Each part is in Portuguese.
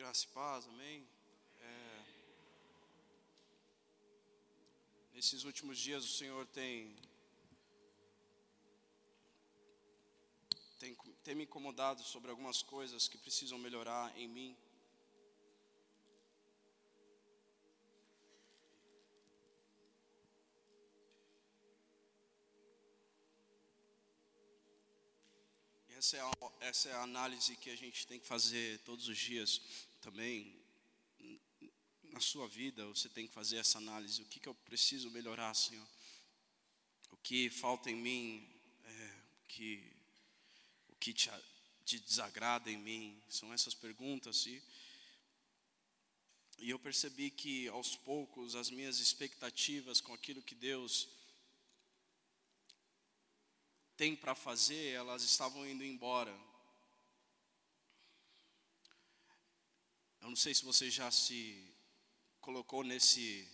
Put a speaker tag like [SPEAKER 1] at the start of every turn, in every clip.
[SPEAKER 1] Graça e paz, amém. É, nesses últimos dias o Senhor tem, tem, tem me incomodado sobre algumas coisas que precisam melhorar em mim. Essa é, a, essa é a análise que a gente tem que fazer todos os dias também. Na sua vida, você tem que fazer essa análise. O que, que eu preciso melhorar, Senhor? O que falta em mim? É, o que, o que te, te desagrada em mim? São essas perguntas. E, e eu percebi que, aos poucos, as minhas expectativas com aquilo que Deus tem para fazer, elas estavam indo embora. Eu não sei se você já se colocou nesse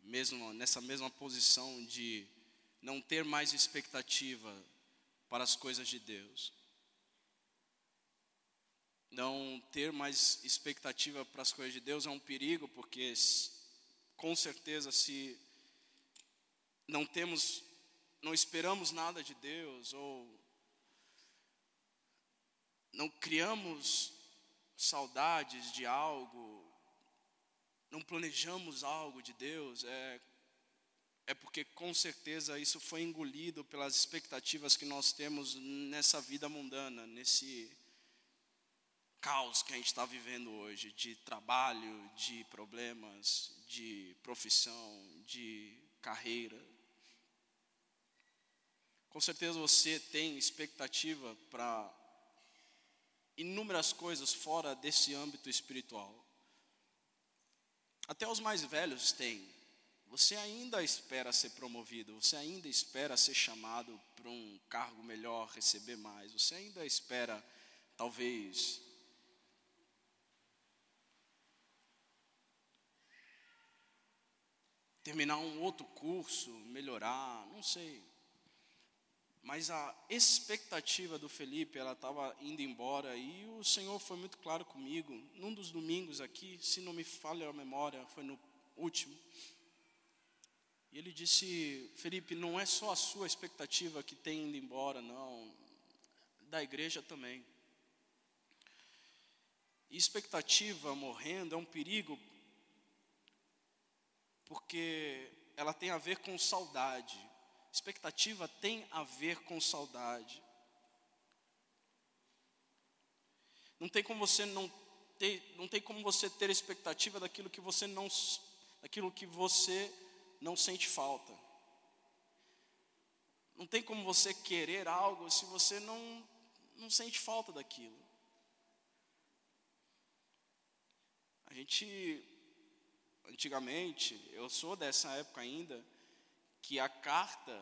[SPEAKER 1] mesmo nessa mesma posição de não ter mais expectativa para as coisas de Deus. Não ter mais expectativa para as coisas de Deus é um perigo, porque com certeza se não temos não esperamos nada de Deus ou não criamos saudades de algo, não planejamos algo de Deus, é, é porque com certeza isso foi engolido pelas expectativas que nós temos nessa vida mundana, nesse caos que a gente está vivendo hoje, de trabalho, de problemas, de profissão, de carreira. Com certeza você tem expectativa para inúmeras coisas fora desse âmbito espiritual. Até os mais velhos têm. Você ainda espera ser promovido, você ainda espera ser chamado para um cargo melhor, receber mais, você ainda espera, talvez, terminar um outro curso, melhorar, não sei. Mas a expectativa do Felipe, ela estava indo embora e o Senhor foi muito claro comigo. Num dos domingos aqui, se não me falha a memória, foi no último. E ele disse: Felipe, não é só a sua expectativa que tem indo embora, não. Da igreja também. E expectativa morrendo é um perigo, porque ela tem a ver com saudade. Expectativa tem a ver com saudade. Não tem como você não ter, não tem como você ter expectativa daquilo que você não daquilo que você não sente falta. Não tem como você querer algo se você não não sente falta daquilo. A gente antigamente, eu sou dessa época ainda, que a carta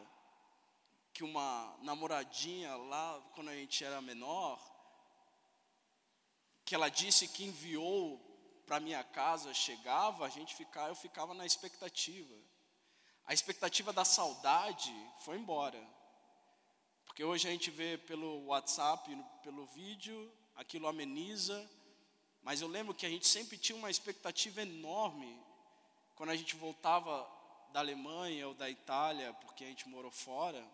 [SPEAKER 1] que uma namoradinha lá quando a gente era menor, que ela disse que enviou para minha casa chegava, a gente ficava, eu ficava na expectativa. A expectativa da saudade foi embora. Porque hoje a gente vê pelo WhatsApp, pelo vídeo, aquilo ameniza, mas eu lembro que a gente sempre tinha uma expectativa enorme quando a gente voltava da Alemanha ou da Itália, porque a gente morou fora,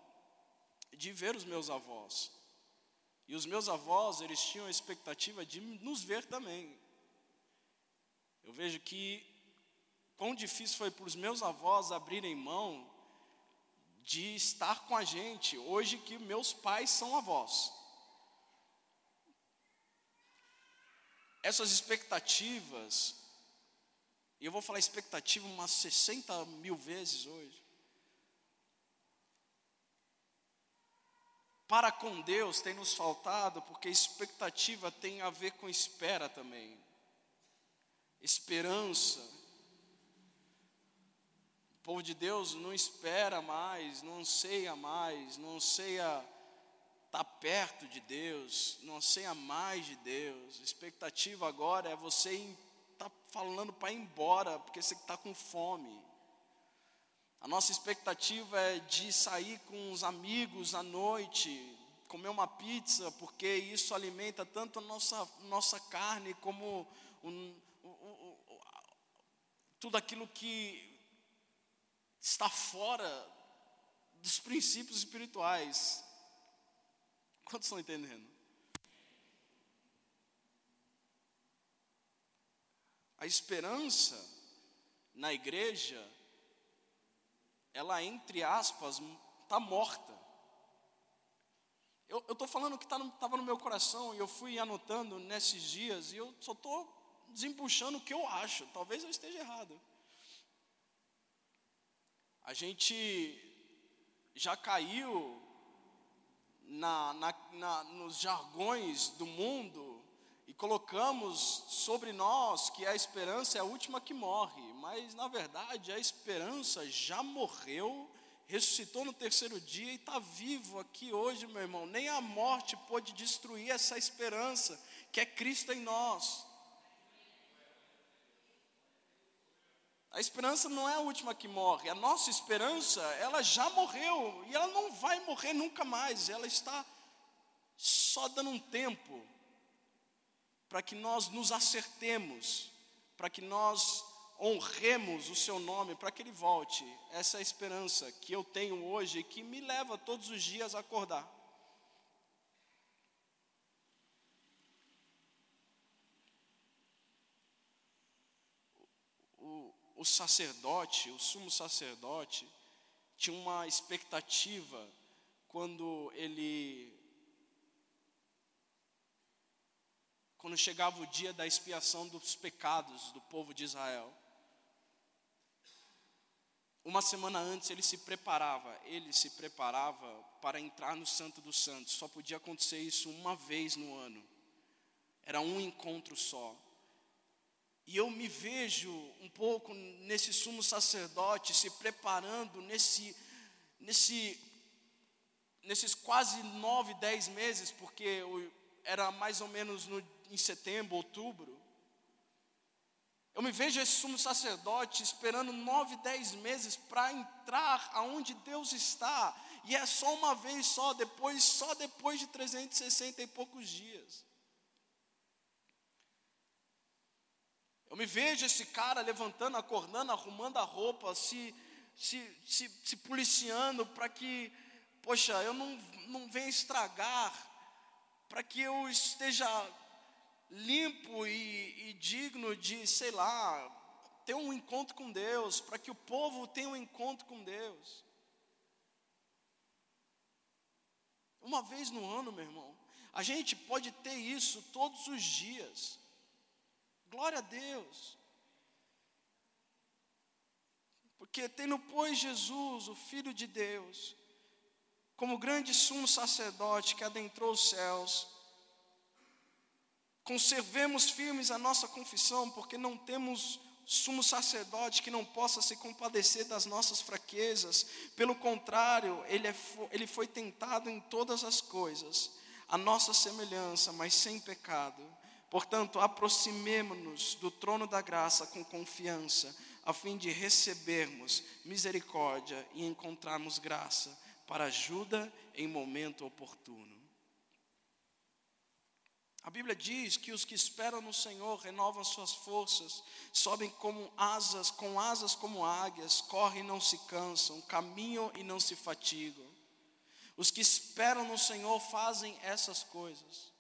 [SPEAKER 1] de ver os meus avós. E os meus avós, eles tinham a expectativa de nos ver também. Eu vejo que quão difícil foi para os meus avós abrirem mão de estar com a gente, hoje que meus pais são avós. Essas expectativas e eu vou falar expectativa umas 60 mil vezes hoje. Para com Deus tem nos faltado, porque expectativa tem a ver com espera também. Esperança. O povo de Deus não espera mais, não anseia mais, não anseia estar tá perto de Deus, não anseia mais de Deus. expectativa agora é você está falando para ir embora, porque você está com fome. A nossa expectativa é de sair com os amigos à noite, comer uma pizza, porque isso alimenta tanto a nossa, nossa carne como tudo aquilo que está fora dos princípios espirituais. Quantos estão entendendo? A esperança na igreja, ela, entre aspas, está morta. Eu estou falando que estava tá no, no meu coração e eu fui anotando nesses dias e eu só estou desembuchando o que eu acho. Talvez eu esteja errado. A gente já caiu na, na, na, nos jargões do mundo e colocamos sobre nós que a esperança é a última que morre, mas na verdade a esperança já morreu, ressuscitou no terceiro dia e está vivo aqui hoje, meu irmão. Nem a morte pode destruir essa esperança que é Cristo em nós. A esperança não é a última que morre, a nossa esperança, ela já morreu e ela não vai morrer nunca mais, ela está só dando um tempo para que nós nos acertemos, para que nós honremos o seu nome, para que ele volte. Essa é a esperança que eu tenho hoje e que me leva todos os dias a acordar. O, o sacerdote, o sumo sacerdote, tinha uma expectativa quando ele quando chegava o dia da expiação dos pecados do povo de Israel. Uma semana antes ele se preparava, ele se preparava para entrar no Santo dos Santos. Só podia acontecer isso uma vez no ano. Era um encontro só. E eu me vejo um pouco nesse sumo sacerdote se preparando nesse, nesse, nesses quase nove, dez meses, porque era mais ou menos no em setembro, outubro. Eu me vejo esse sumo sacerdote esperando nove, dez meses para entrar aonde Deus está. E é só uma vez só, depois, só depois de 360 e poucos dias. Eu me vejo esse cara levantando, acordando, arrumando a roupa, se, se, se, se policiando para que, poxa, eu não, não venha estragar, para que eu esteja limpo e, e digno de, sei lá, ter um encontro com Deus, para que o povo tenha um encontro com Deus. Uma vez no ano, meu irmão, a gente pode ter isso todos os dias. Glória a Deus. Porque tendo, pois, Jesus, o Filho de Deus, como grande sumo sacerdote que adentrou os céus, Conservemos firmes a nossa confissão, porque não temos sumo sacerdote que não possa se compadecer das nossas fraquezas. Pelo contrário, ele, é, ele foi tentado em todas as coisas, a nossa semelhança, mas sem pecado. Portanto, aproximemo-nos do trono da graça com confiança, a fim de recebermos misericórdia e encontrarmos graça para ajuda em momento oportuno. A Bíblia diz que os que esperam no Senhor renovam suas forças, sobem como asas, com asas como águias, correm e não se cansam, caminham e não se fatigam. Os que esperam no Senhor fazem essas coisas.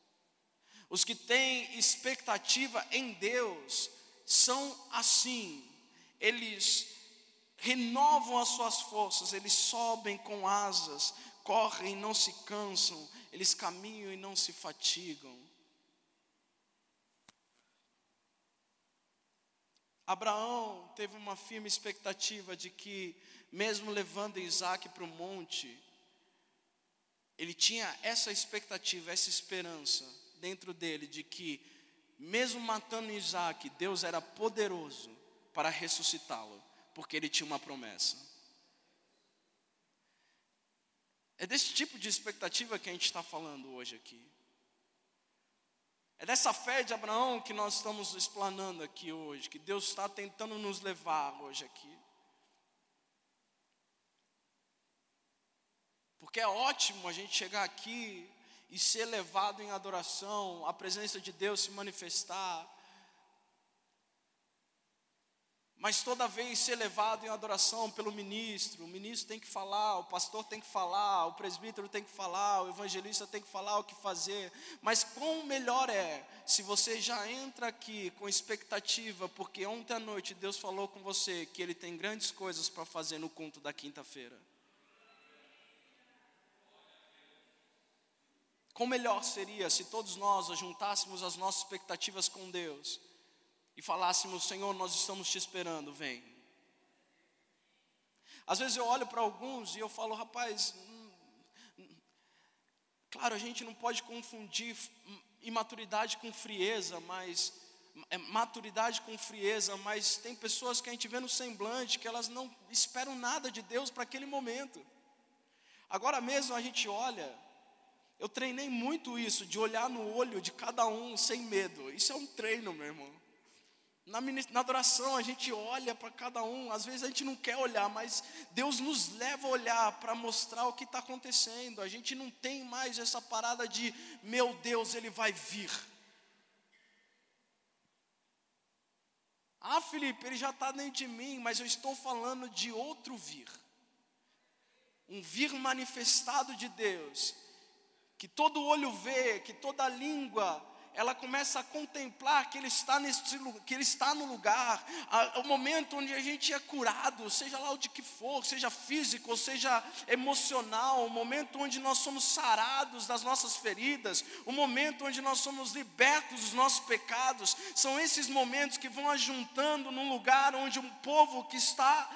[SPEAKER 1] Os que têm expectativa em Deus são assim. Eles renovam as suas forças, eles sobem com asas, correm e não se cansam, eles caminham e não se fatigam. Abraão teve uma firme expectativa de que, mesmo levando Isaac para o monte, ele tinha essa expectativa, essa esperança dentro dele de que, mesmo matando Isaac, Deus era poderoso para ressuscitá-lo, porque ele tinha uma promessa. É desse tipo de expectativa que a gente está falando hoje aqui. É dessa fé de Abraão que nós estamos explanando aqui hoje, que Deus está tentando nos levar hoje aqui. Porque é ótimo a gente chegar aqui e ser levado em adoração, a presença de Deus se manifestar. Mas toda vez ser levado em adoração pelo ministro, o ministro tem que falar, o pastor tem que falar, o presbítero tem que falar, o evangelista tem que falar o que fazer. Mas quão melhor é se você já entra aqui com expectativa, porque ontem à noite Deus falou com você que Ele tem grandes coisas para fazer no culto da quinta-feira. Quão melhor seria se todos nós juntássemos as nossas expectativas com Deus e falássemos: Senhor, nós estamos te esperando, vem. Às vezes eu olho para alguns e eu falo, rapaz, hum, claro, a gente não pode confundir imaturidade com frieza, mas é, maturidade com frieza, mas tem pessoas que a gente vê no semblante que elas não esperam nada de Deus para aquele momento. Agora mesmo a gente olha, eu treinei muito isso, de olhar no olho de cada um sem medo. Isso é um treino, meu irmão. Na, na adoração a gente olha para cada um, às vezes a gente não quer olhar, mas Deus nos leva a olhar para mostrar o que está acontecendo. A gente não tem mais essa parada de, meu Deus, Ele vai vir. Ah, Felipe, Ele já está dentro de mim, mas eu estou falando de outro vir. Um vir manifestado de Deus, que todo olho vê, que toda língua ela começa a contemplar que ele está, nesse, que ele está no lugar, a, o momento onde a gente é curado, seja lá o de que for, seja físico ou seja emocional, o momento onde nós somos sarados das nossas feridas, o momento onde nós somos libertos dos nossos pecados, são esses momentos que vão ajuntando num lugar onde um povo que está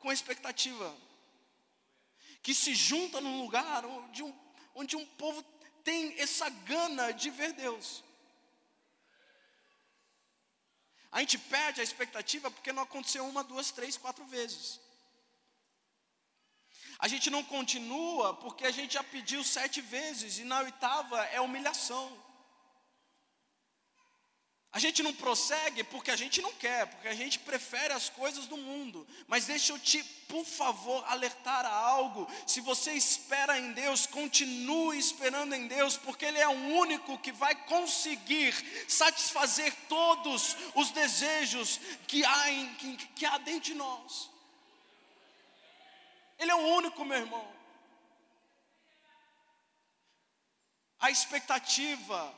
[SPEAKER 1] com expectativa, que se junta num lugar onde um, onde um povo tem essa gana de ver Deus. A gente perde a expectativa porque não aconteceu uma, duas, três, quatro vezes. A gente não continua porque a gente já pediu sete vezes e na oitava é humilhação. A gente não prossegue porque a gente não quer, porque a gente prefere as coisas do mundo. Mas deixa eu te, por favor, alertar a algo. Se você espera em Deus, continue esperando em Deus, porque Ele é o único que vai conseguir satisfazer todos os desejos que há, em, que, que há dentro de nós. Ele é o único, meu irmão. A expectativa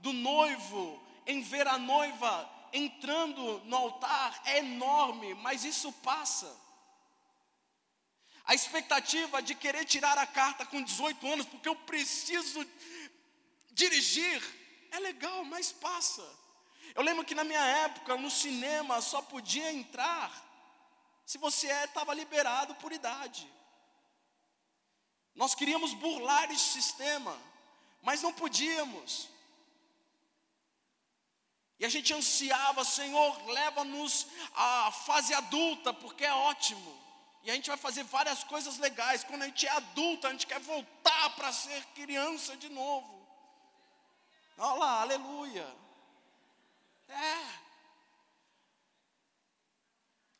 [SPEAKER 1] do noivo em ver a noiva entrando no altar é enorme, mas isso passa. A expectativa de querer tirar a carta com 18 anos, porque eu preciso dirigir, é legal, mas passa. Eu lembro que na minha época, no cinema, só podia entrar se você estava liberado por idade. Nós queríamos burlar esse sistema, mas não podíamos. E a gente ansiava, Senhor, leva-nos à fase adulta, porque é ótimo. E a gente vai fazer várias coisas legais. Quando a gente é adulta, a gente quer voltar para ser criança de novo. Olha lá, aleluia. É.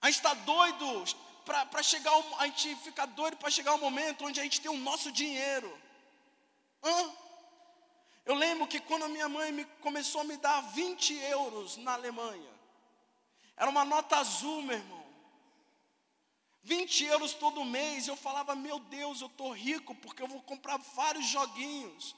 [SPEAKER 1] A gente está doido para chegar, a gente fica doido para chegar o um momento onde a gente tem o nosso dinheiro. Hã? Eu lembro que quando a minha mãe me, começou a me dar 20 euros na Alemanha, era uma nota azul, meu irmão. 20 euros todo mês, eu falava, meu Deus, eu estou rico porque eu vou comprar vários joguinhos.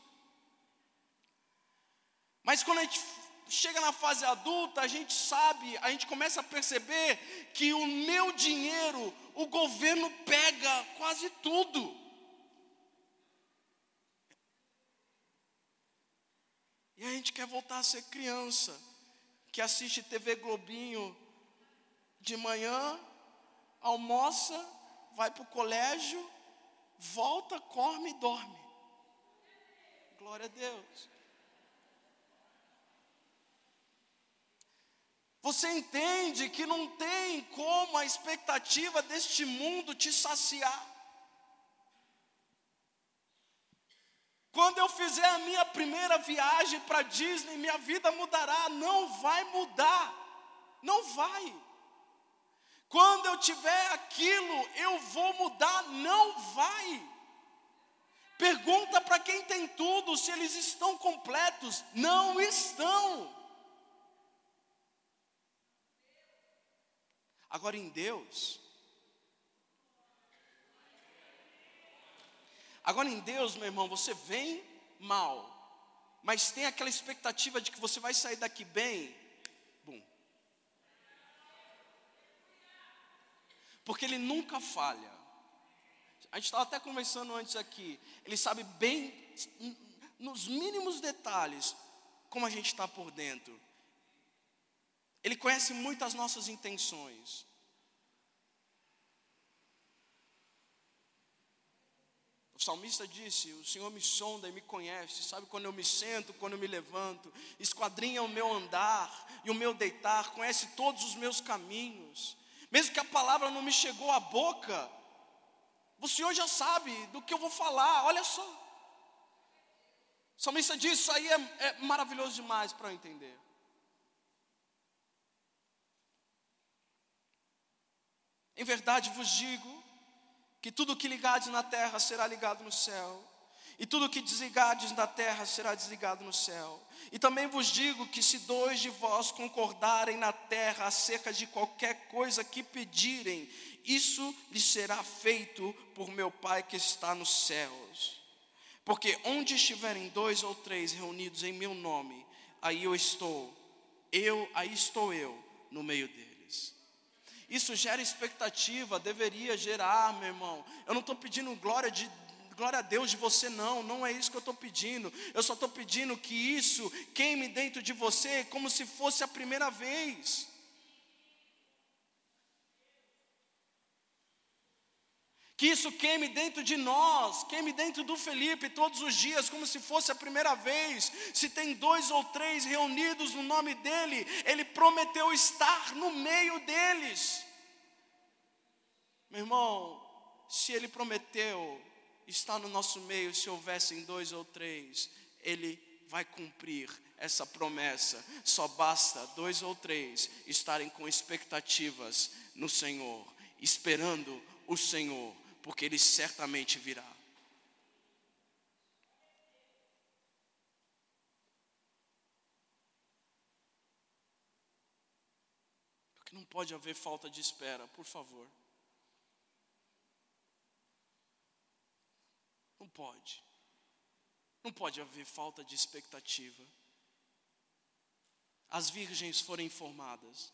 [SPEAKER 1] Mas quando a gente chega na fase adulta, a gente sabe, a gente começa a perceber que o meu dinheiro, o governo pega quase tudo. E a gente quer voltar a ser criança, que assiste TV Globinho de manhã, almoça, vai para o colégio, volta, come e dorme. Glória a Deus. Você entende que não tem como a expectativa deste mundo te saciar. Quando eu fizer a minha primeira viagem para Disney, minha vida mudará. Não vai mudar. Não vai. Quando eu tiver aquilo, eu vou mudar. Não vai. Pergunta para quem tem tudo se eles estão completos. Não estão. Agora em Deus, agora em Deus, meu irmão, você vem mal, mas tem aquela expectativa de que você vai sair daqui bem. Bum. Porque Ele nunca falha. A gente estava até conversando antes aqui. Ele sabe bem, nos mínimos detalhes, como a gente está por dentro. Ele conhece muito as nossas intenções. Salmista disse: O Senhor me sonda e me conhece, sabe quando eu me sento, quando eu me levanto, esquadrinha o meu andar e o meu deitar, conhece todos os meus caminhos. Mesmo que a palavra não me chegou à boca, o Senhor já sabe do que eu vou falar, olha só. O salmista diz: Isso aí é, é maravilhoso demais para eu entender. Em verdade vos digo que tudo que ligardes na terra será ligado no céu, e tudo que desligardes na terra será desligado no céu. E também vos digo que se dois de vós concordarem na terra acerca de qualquer coisa que pedirem, isso lhes será feito por meu Pai que está nos céus. Porque onde estiverem dois ou três reunidos em meu nome, aí eu estou, eu, aí estou eu no meio deles. Isso gera expectativa, deveria gerar, meu irmão. Eu não estou pedindo glória de glória a Deus de você, não, não é isso que eu estou pedindo. Eu só estou pedindo que isso queime dentro de você como se fosse a primeira vez. Que isso queime dentro de nós, queime dentro do Felipe todos os dias, como se fosse a primeira vez. Se tem dois ou três reunidos no nome dEle, Ele prometeu estar no meio deles. Meu irmão, se Ele prometeu estar no nosso meio, se houvessem dois ou três, Ele vai cumprir essa promessa. Só basta dois ou três estarem com expectativas no Senhor, esperando o Senhor porque ele certamente virá. Porque não pode haver falta de espera, por favor. Não pode. Não pode haver falta de expectativa. As virgens foram informadas.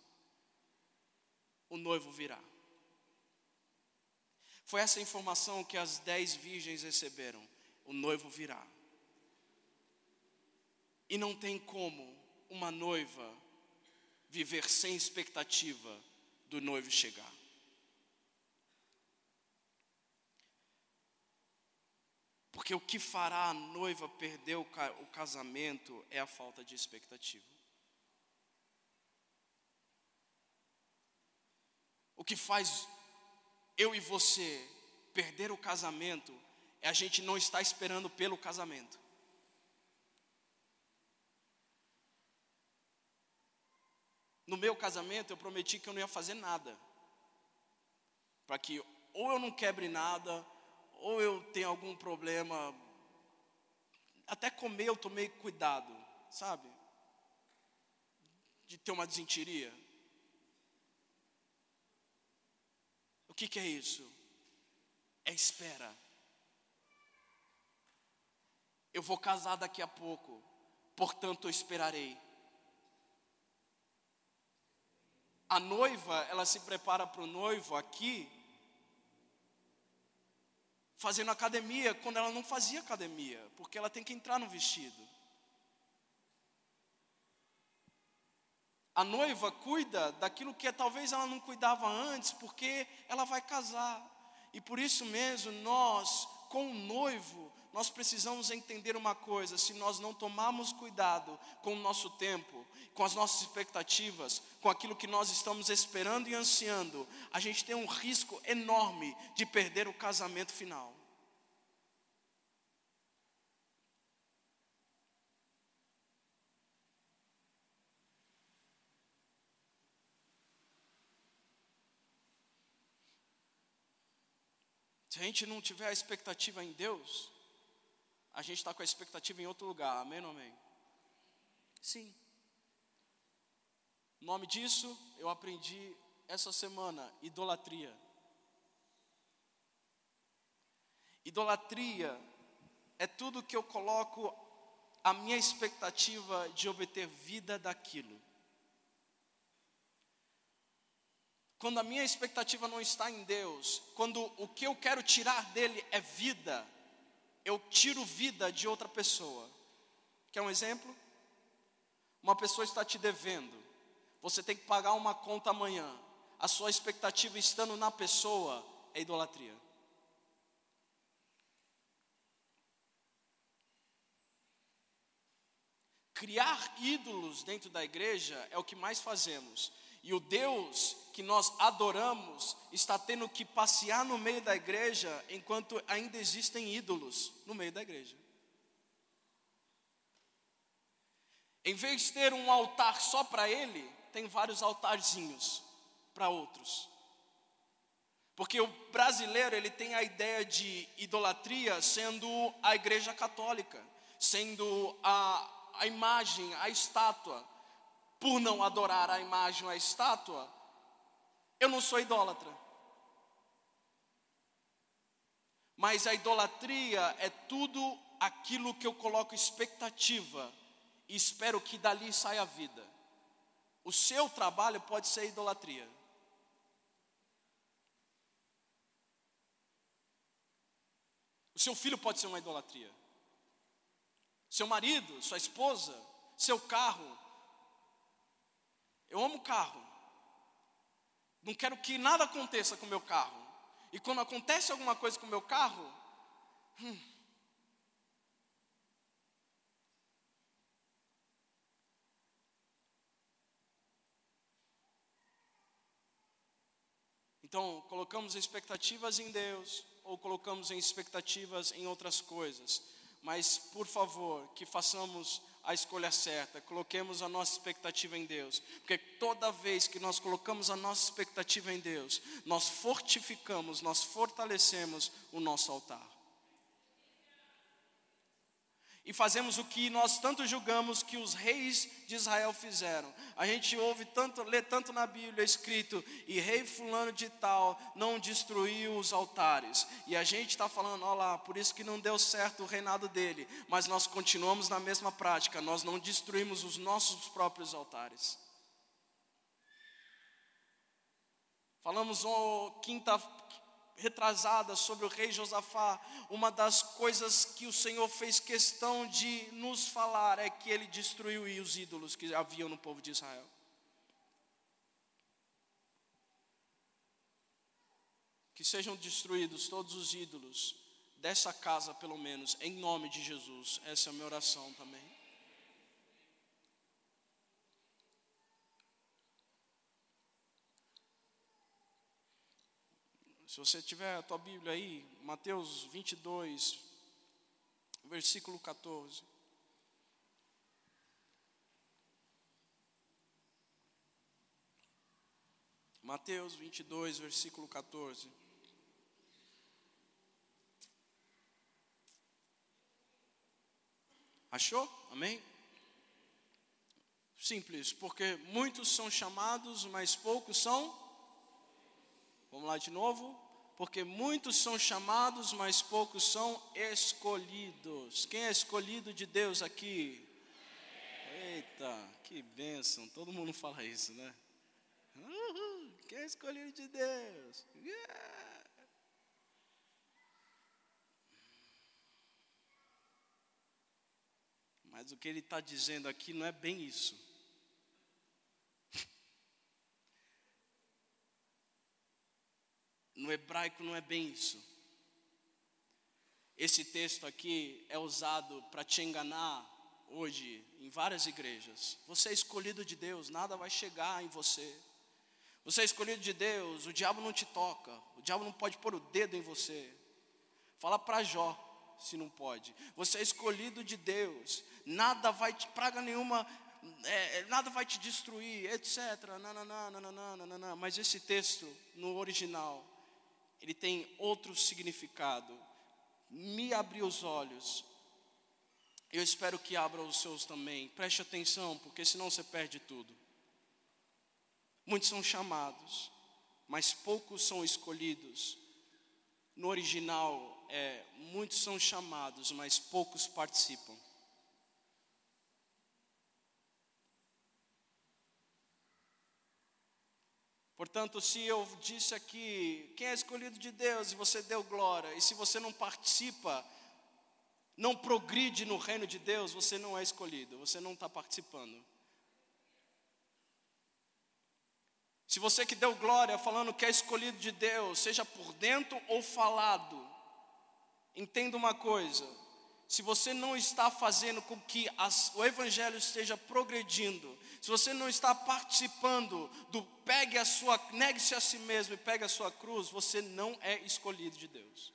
[SPEAKER 1] O noivo virá. Foi essa informação que as dez virgens receberam: o noivo virá. E não tem como uma noiva viver sem expectativa do noivo chegar. Porque o que fará a noiva perder o casamento é a falta de expectativa. O que faz eu e você perder o casamento é a gente não estar esperando pelo casamento. No meu casamento eu prometi que eu não ia fazer nada. Para que ou eu não quebre nada, ou eu tenho algum problema. Até comer eu tomei cuidado, sabe? De ter uma desentiria. O que, que é isso? É espera. Eu vou casar daqui a pouco, portanto eu esperarei. A noiva, ela se prepara para o noivo aqui, fazendo academia, quando ela não fazia academia, porque ela tem que entrar no vestido. A noiva cuida daquilo que talvez ela não cuidava antes, porque ela vai casar. E por isso mesmo, nós, com o noivo, nós precisamos entender uma coisa: se nós não tomarmos cuidado com o nosso tempo, com as nossas expectativas, com aquilo que nós estamos esperando e ansiando, a gente tem um risco enorme de perder o casamento final. A gente não tiver a expectativa em Deus, a gente está com a expectativa em outro lugar, amém ou amém? Sim. O nome disso eu aprendi essa semana: idolatria. Idolatria é tudo que eu coloco a minha expectativa de obter vida daquilo. Quando a minha expectativa não está em Deus, quando o que eu quero tirar dele é vida, eu tiro vida de outra pessoa. Quer um exemplo? Uma pessoa está te devendo, você tem que pagar uma conta amanhã. A sua expectativa estando na pessoa é idolatria. Criar ídolos dentro da igreja é o que mais fazemos. E o Deus que nós adoramos está tendo que passear no meio da igreja enquanto ainda existem ídolos no meio da igreja. Em vez de ter um altar só para ele, tem vários altarzinhos para outros. Porque o brasileiro, ele tem a ideia de idolatria sendo a igreja católica, sendo a a imagem, a estátua, por não adorar a imagem, a estátua, eu não sou idólatra. Mas a idolatria é tudo aquilo que eu coloco expectativa e espero que dali saia a vida. O seu trabalho pode ser idolatria. O seu filho pode ser uma idolatria seu marido, sua esposa, seu carro. Eu amo carro. Não quero que nada aconteça com o meu carro. E quando acontece alguma coisa com o meu carro, hum, Então, colocamos expectativas em Deus ou colocamos expectativas em outras coisas mas por favor, que façamos a escolha certa, coloquemos a nossa expectativa em Deus, porque toda vez que nós colocamos a nossa expectativa em Deus, nós fortificamos, nós fortalecemos o nosso altar e fazemos o que nós tanto julgamos que os reis de Israel fizeram. A gente ouve tanto, lê tanto na Bíblia escrito, e rei fulano de tal não destruiu os altares. E a gente está falando, olha lá, por isso que não deu certo o reinado dele. Mas nós continuamos na mesma prática, nós não destruímos os nossos próprios altares. Falamos oh, quinta, retrasada sobre o rei Josafá, uma das coisas que o Senhor fez questão de nos falar é que ele destruiu os ídolos que haviam no povo de Israel. Que sejam destruídos todos os ídolos dessa casa, pelo menos, em nome de Jesus. Essa é a minha oração também. Se você tiver a tua Bíblia aí, Mateus 22, versículo 14. Mateus 22, versículo 14. Achou? Amém? Simples, porque muitos são chamados, mas poucos são Vamos lá de novo. Porque muitos são chamados, mas poucos são escolhidos. Quem é escolhido de Deus aqui? Eita, que bênção. Todo mundo fala isso, né? Uhul, quem é escolhido de Deus? Yeah. Mas o que ele está dizendo aqui não é bem isso. No hebraico não é bem isso. Esse texto aqui é usado para te enganar hoje em várias igrejas. Você é escolhido de Deus, nada vai chegar em você. Você é escolhido de Deus, o diabo não te toca, o diabo não pode pôr o dedo em você. Fala para Jó, se não pode. Você é escolhido de Deus, nada vai te, praga nenhuma, é, nada vai te destruir, etc. Não, não. Mas esse texto, no original, ele tem outro significado. Me abriu os olhos Eu espero que abra os seus também. Preste atenção, porque senão você perde tudo. Muitos são chamados, mas poucos são escolhidos. No original, é, muitos são chamados, mas poucos participam. Portanto, se eu disse aqui, quem é escolhido de Deus? E você deu glória, e se você não participa, não progride no reino de Deus, você não é escolhido, você não está participando. Se você que deu glória falando que é escolhido de Deus, seja por dentro ou falado, entenda uma coisa: se você não está fazendo com que as, o Evangelho esteja progredindo, se você não está participando do pegue a sua, negue-se a si mesmo e pegue a sua cruz, você não é escolhido de Deus.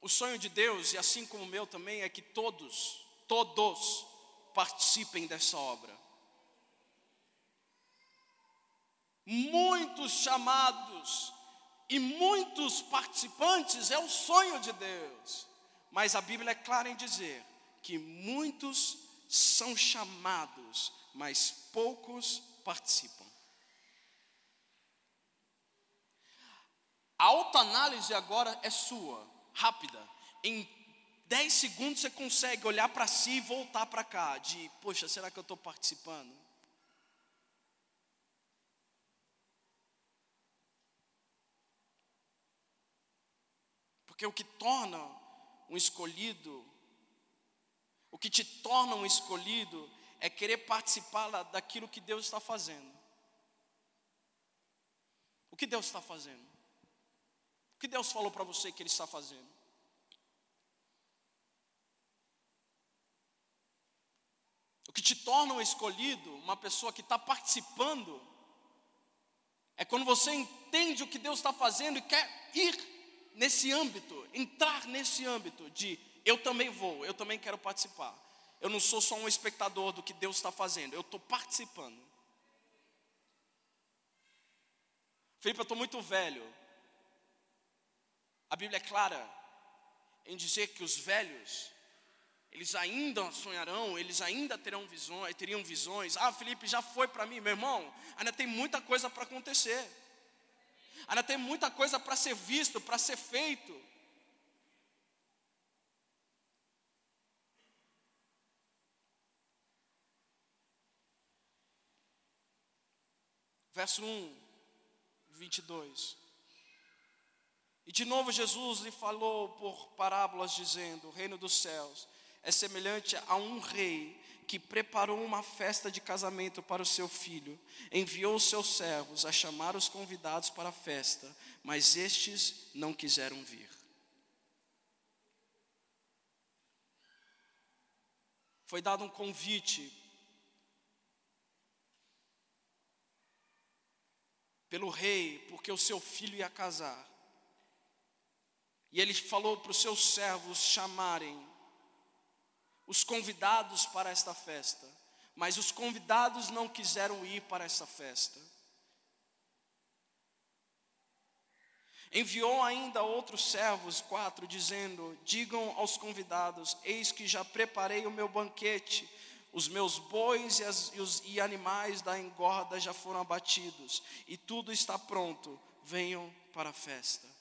[SPEAKER 1] O sonho de Deus, e assim como o meu também, é que todos, todos participem dessa obra. Muitos chamados e muitos participantes é o sonho de Deus, mas a Bíblia é clara em dizer que muitos são chamados, mas poucos participam. A autoanálise agora é sua rápida. Em 10 segundos você consegue olhar para si e voltar para cá, de, poxa, será que eu estou participando? Porque o que torna um escolhido, o que te torna um escolhido, é querer participar daquilo que Deus está fazendo. O que Deus está fazendo? O que Deus falou para você que Ele está fazendo? O que te torna um escolhido, uma pessoa que está participando, é quando você entende o que Deus está fazendo e quer ir nesse âmbito, entrar nesse âmbito de eu também vou, eu também quero participar. Eu não sou só um espectador do que Deus está fazendo, eu estou participando. Felipe, eu estou muito velho. A Bíblia é clara em dizer que os velhos, eles ainda sonharão, eles ainda terão visões, teriam visões. Ah, Felipe, já foi para mim, meu irmão. Ainda tem muita coisa para acontecer. Ainda tem muita coisa para ser visto, para ser feito. Verso 1, 22. E de novo Jesus lhe falou por parábolas, dizendo: O reino dos céus é semelhante a um rei que preparou uma festa de casamento para o seu filho. Enviou os seus servos a chamar os convidados para a festa, mas estes não quiseram vir. Foi dado um convite pelo rei, porque o seu filho ia casar. E ele falou para os seus servos chamarem os convidados para esta festa, mas os convidados não quiseram ir para essa festa. Enviou ainda outros servos, quatro, dizendo: Digam aos convidados: Eis que já preparei o meu banquete, os meus bois e, as, e os e animais da engorda já foram abatidos, e tudo está pronto, venham para a festa.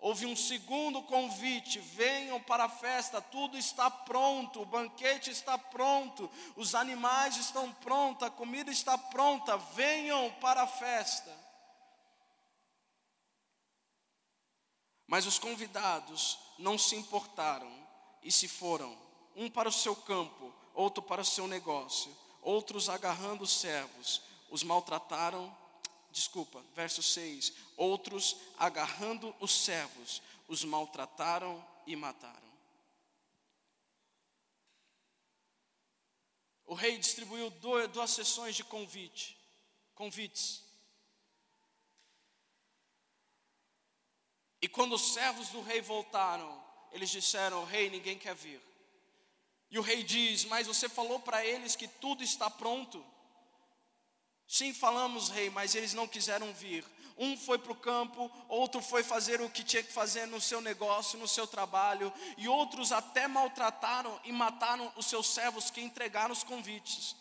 [SPEAKER 1] Houve um segundo convite: venham para a festa, tudo está pronto, o banquete está pronto, os animais estão prontos, a comida está pronta, venham para a festa. Mas os convidados não se importaram e se foram, um para o seu campo, outro para o seu negócio, outros agarrando os servos, os maltrataram desculpa, verso 6: Outros, agarrando os servos, os maltrataram e mataram. O rei distribuiu duas sessões de convite, convites. E quando os servos do rei voltaram, eles disseram: Rei, ninguém quer vir. E o rei diz: Mas você falou para eles que tudo está pronto. Sim, falamos, rei, mas eles não quiseram vir. Um foi para o campo, outro foi fazer o que tinha que fazer no seu negócio, no seu trabalho, e outros até maltrataram e mataram os seus servos que entregaram os convites.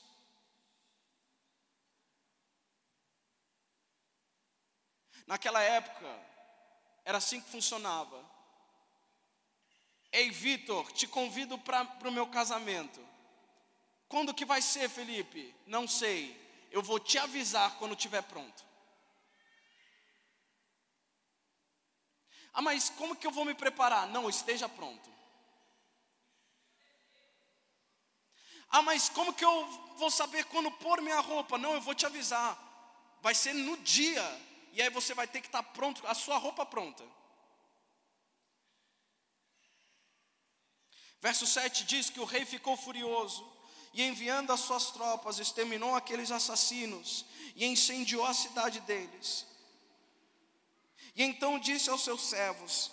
[SPEAKER 1] Naquela época, era assim que funcionava. Ei, Vitor, te convido para o meu casamento. Quando que vai ser, Felipe? Não sei. Eu vou te avisar quando estiver pronto. Ah, mas como que eu vou me preparar? Não, esteja pronto. Ah, mas como que eu vou saber quando pôr minha roupa? Não, eu vou te avisar. Vai ser no dia. E aí você vai ter que estar pronto, a sua roupa pronta. Verso 7 diz que o rei ficou furioso e enviando as suas tropas, exterminou aqueles assassinos e incendiou a cidade deles. E então disse aos seus servos: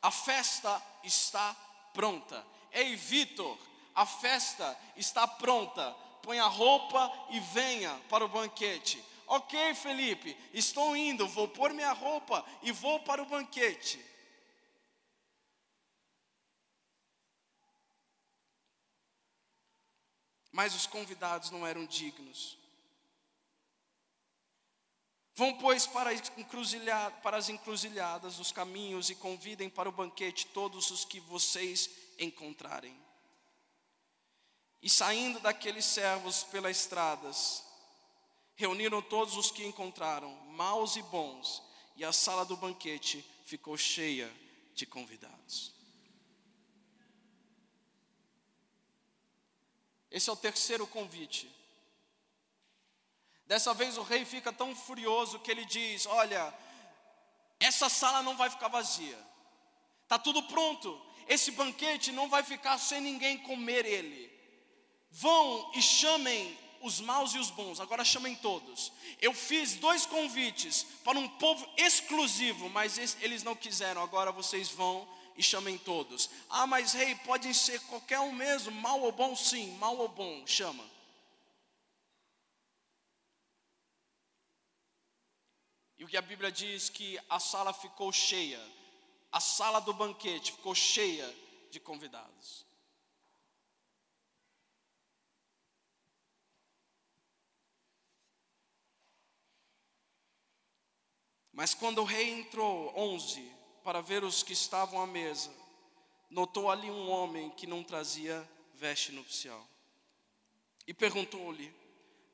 [SPEAKER 1] A festa está pronta. Ei, Vitor, a festa está pronta. Põe a roupa e venha para o banquete. Ok, Felipe, estou indo, vou pôr minha roupa e vou para o banquete. Mas os convidados não eram dignos. Vão, pois, para, para as encruzilhadas dos caminhos e convidem para o banquete todos os que vocês encontrarem. E saindo daqueles servos pelas estradas, reuniram todos os que encontraram, maus e bons, e a sala do banquete ficou cheia de convidados. Esse é o terceiro convite. Dessa vez o rei fica tão furioso que ele diz: Olha, essa sala não vai ficar vazia, está tudo pronto, esse banquete não vai ficar sem ninguém comer ele. Vão e chamem os maus e os bons, agora chamem todos. Eu fiz dois convites para um povo exclusivo, mas eles não quiseram, agora vocês vão e chamem todos. Ah, mas rei, podem ser qualquer um mesmo, mal ou bom, sim, mal ou bom, chama. E o que a Bíblia diz que a sala ficou cheia, a sala do banquete ficou cheia de convidados. Mas quando o rei entrou, 11, para ver os que estavam à mesa, notou ali um homem que não trazia veste nupcial. E perguntou-lhe: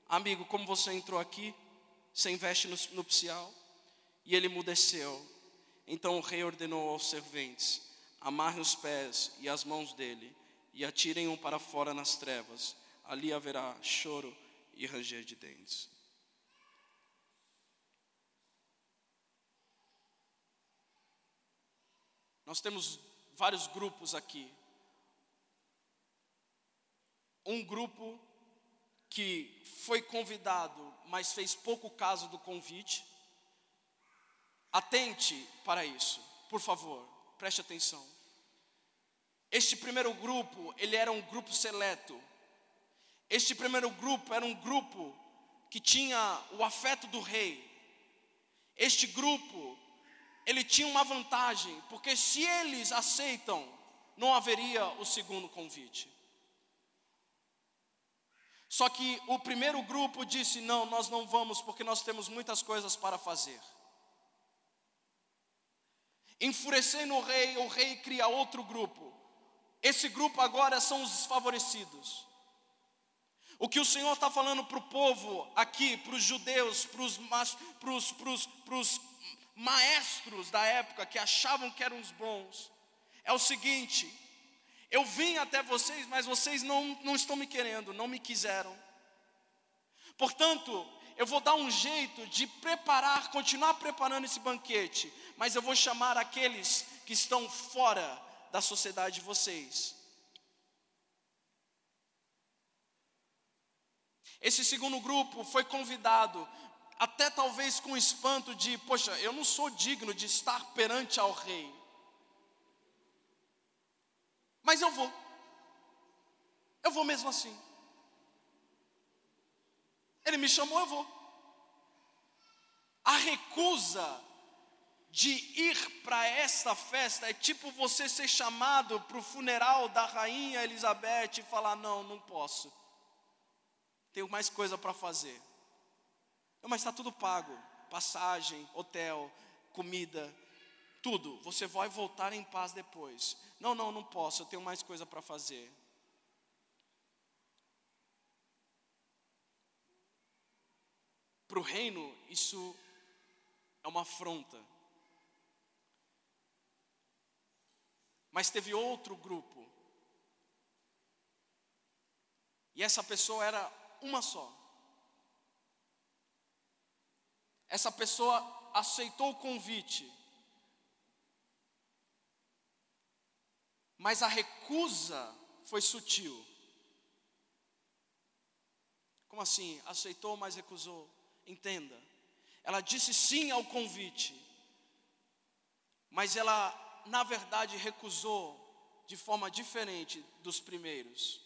[SPEAKER 1] Amigo, como você entrou aqui? sem veste nupcial, e ele emudeceu. Então o rei ordenou aos serventes: amarrem os pés e as mãos dele, e atirem-o para fora nas trevas. Ali haverá choro e ranger de dentes. Nós temos vários grupos aqui. Um grupo que foi convidado, mas fez pouco caso do convite, atente para isso, por favor, preste atenção. Este primeiro grupo, ele era um grupo seleto. Este primeiro grupo era um grupo que tinha o afeto do rei. Este grupo, ele tinha uma vantagem, porque se eles aceitam, não haveria o segundo convite. Só que o primeiro grupo disse: não, nós não vamos porque nós temos muitas coisas para fazer. Enfurecendo o rei, o rei cria outro grupo. Esse grupo agora são os desfavorecidos. O que o Senhor está falando para o povo aqui, para os judeus, para os maestros da época que achavam que eram os bons, é o seguinte: eu vim até vocês, mas vocês não, não estão me querendo, não me quiseram. Portanto, eu vou dar um jeito de preparar, continuar preparando esse banquete, mas eu vou chamar aqueles que estão fora da sociedade de vocês. Esse segundo grupo foi convidado, até talvez com espanto de, poxa, eu não sou digno de estar perante ao rei. Mas eu vou. Eu vou mesmo assim. Ele me chamou, eu vou. A recusa de ir para esta festa é tipo você ser chamado para o funeral da rainha Elizabeth e falar: Não, não posso, tenho mais coisa para fazer. Mas está tudo pago passagem, hotel, comida, tudo. Você vai voltar em paz depois. Não, não, não posso, eu tenho mais coisa para fazer. Para o reino, isso é uma afronta. Mas teve outro grupo. E essa pessoa era uma só. Essa pessoa aceitou o convite. Mas a recusa foi sutil. Como assim? Aceitou, mas recusou. Entenda. Ela disse sim ao convite. Mas ela na verdade, recusou de forma diferente dos primeiros.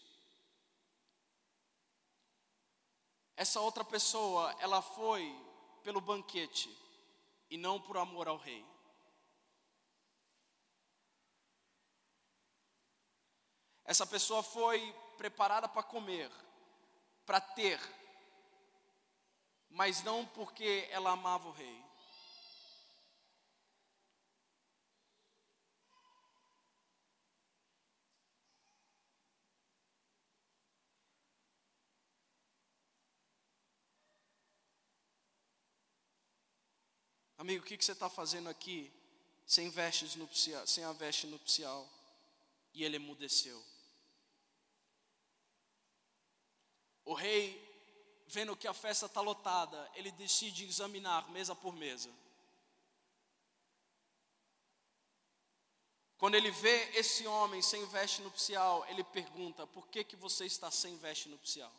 [SPEAKER 1] Essa outra pessoa, ela foi pelo banquete e não por amor ao rei. Essa pessoa foi preparada para comer, para ter, mas não porque ela amava o rei. Amigo, o que, que você está fazendo aqui sem, vestes nupcial, sem a veste nupcial? E ele emudeceu. O rei, vendo que a festa está lotada, ele decide examinar mesa por mesa. Quando ele vê esse homem sem veste nupcial, ele pergunta: por que, que você está sem veste nupcial?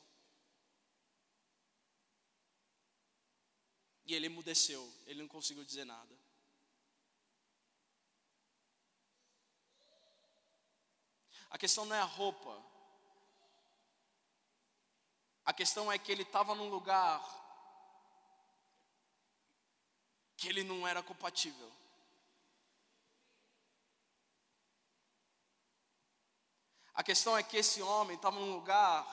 [SPEAKER 1] E ele emudeceu, ele não conseguiu dizer nada. A questão não é a roupa. A questão é que ele estava num lugar que ele não era compatível. A questão é que esse homem estava num lugar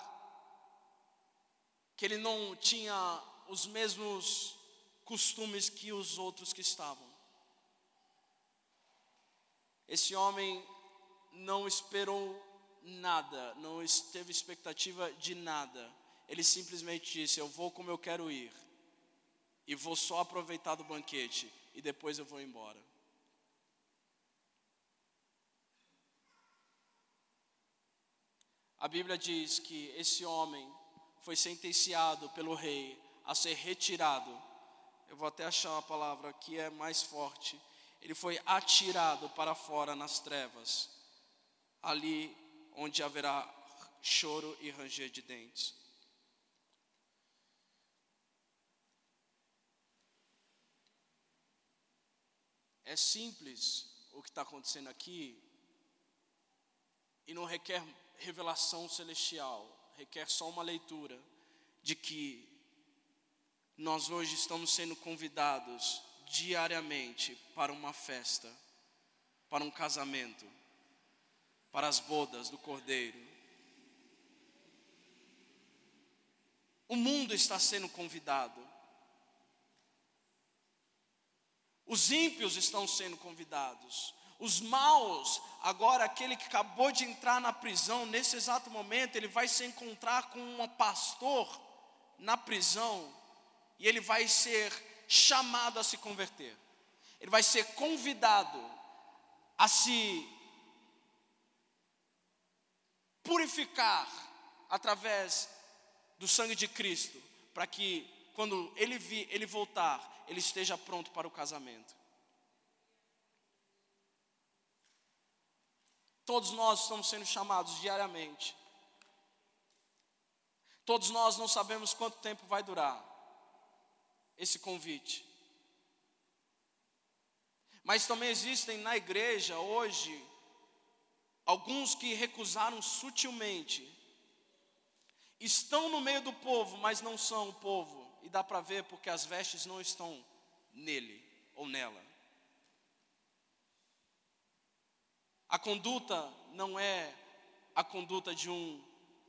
[SPEAKER 1] que ele não tinha os mesmos costumes que os outros que estavam. Esse homem não esperou nada, não teve expectativa de nada. Ele simplesmente disse: Eu vou como eu quero ir, e vou só aproveitar do banquete, e depois eu vou embora. A Bíblia diz que esse homem foi sentenciado pelo rei a ser retirado eu vou até achar a palavra que é mais forte. Ele foi atirado para fora nas trevas, ali onde haverá choro e ranger de dentes. É simples o que está acontecendo aqui, e não requer revelação celestial, requer só uma leitura de que nós hoje estamos sendo convidados diariamente para uma festa, para um casamento, para as bodas do Cordeiro. O mundo está sendo convidado. Os ímpios estão sendo convidados. Os maus, agora aquele que acabou de entrar na prisão, nesse exato momento, ele vai se encontrar com um pastor na prisão e ele vai ser chamado a se converter. Ele vai ser convidado a se purificar através do sangue de Cristo, para que quando ele vir, ele voltar, ele esteja pronto para o casamento. Todos nós estamos sendo chamados diariamente. Todos nós não sabemos quanto tempo vai durar esse convite. Mas também existem na igreja hoje alguns que recusaram sutilmente. Estão no meio do povo, mas não são o povo. E dá para ver porque as vestes não estão nele ou nela. A conduta não é a conduta de um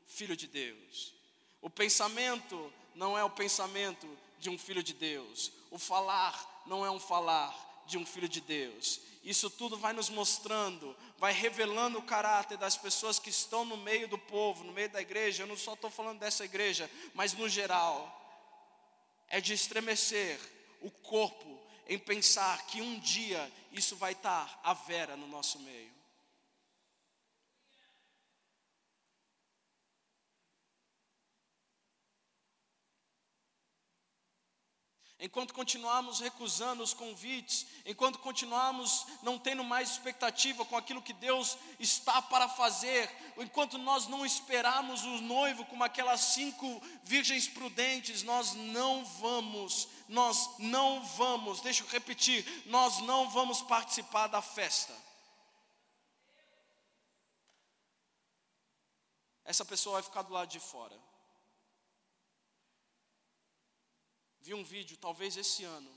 [SPEAKER 1] filho de Deus. O pensamento não é o pensamento de um filho de Deus. O falar não é um falar de um filho de Deus. Isso tudo vai nos mostrando, vai revelando o caráter das pessoas que estão no meio do povo, no meio da igreja. Eu não só estou falando dessa igreja, mas no geral. É de estremecer o corpo em pensar que um dia isso vai estar à vera no nosso meio. Enquanto continuarmos recusando os convites, enquanto continuarmos não tendo mais expectativa com aquilo que Deus está para fazer, enquanto nós não esperarmos o noivo como aquelas cinco virgens prudentes, nós não vamos, nós não vamos, deixa eu repetir, nós não vamos participar da festa. Essa pessoa vai ficar do lado de fora. Vi um vídeo, talvez esse ano,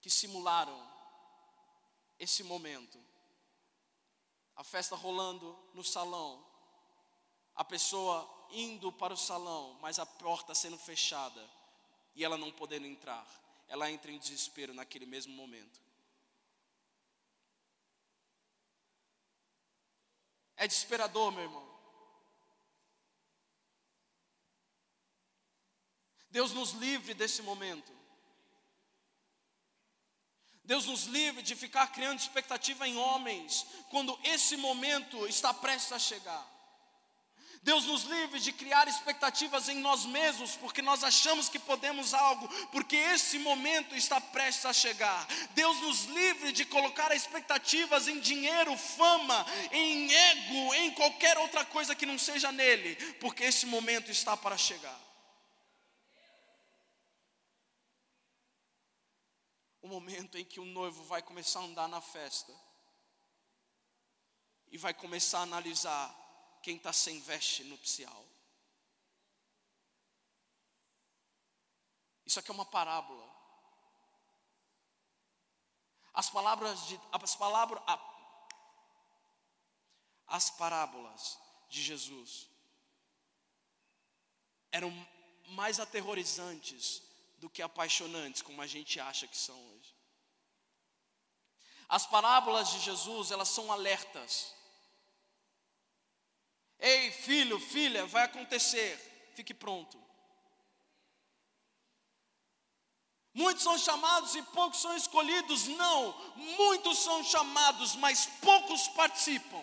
[SPEAKER 1] que simularam esse momento. A festa rolando no salão, a pessoa indo para o salão, mas a porta sendo fechada e ela não podendo entrar. Ela entra em desespero naquele mesmo momento. É desesperador, meu irmão. Deus nos livre desse momento. Deus nos livre de ficar criando expectativa em homens, quando esse momento está prestes a chegar. Deus nos livre de criar expectativas em nós mesmos, porque nós achamos que podemos algo, porque esse momento está prestes a chegar. Deus nos livre de colocar expectativas em dinheiro, fama, em ego, em qualquer outra coisa que não seja nele, porque esse momento está para chegar. O momento em que o noivo vai começar a andar na festa e vai começar a analisar quem está sem veste nupcial. Isso aqui é uma parábola. As palavras de as palavras as parábolas de Jesus eram mais aterrorizantes do que apaixonantes, como a gente acha que são hoje. As parábolas de Jesus, elas são alertas. Ei, filho, filha, vai acontecer, fique pronto. Muitos são chamados e poucos são escolhidos. Não, muitos são chamados, mas poucos participam.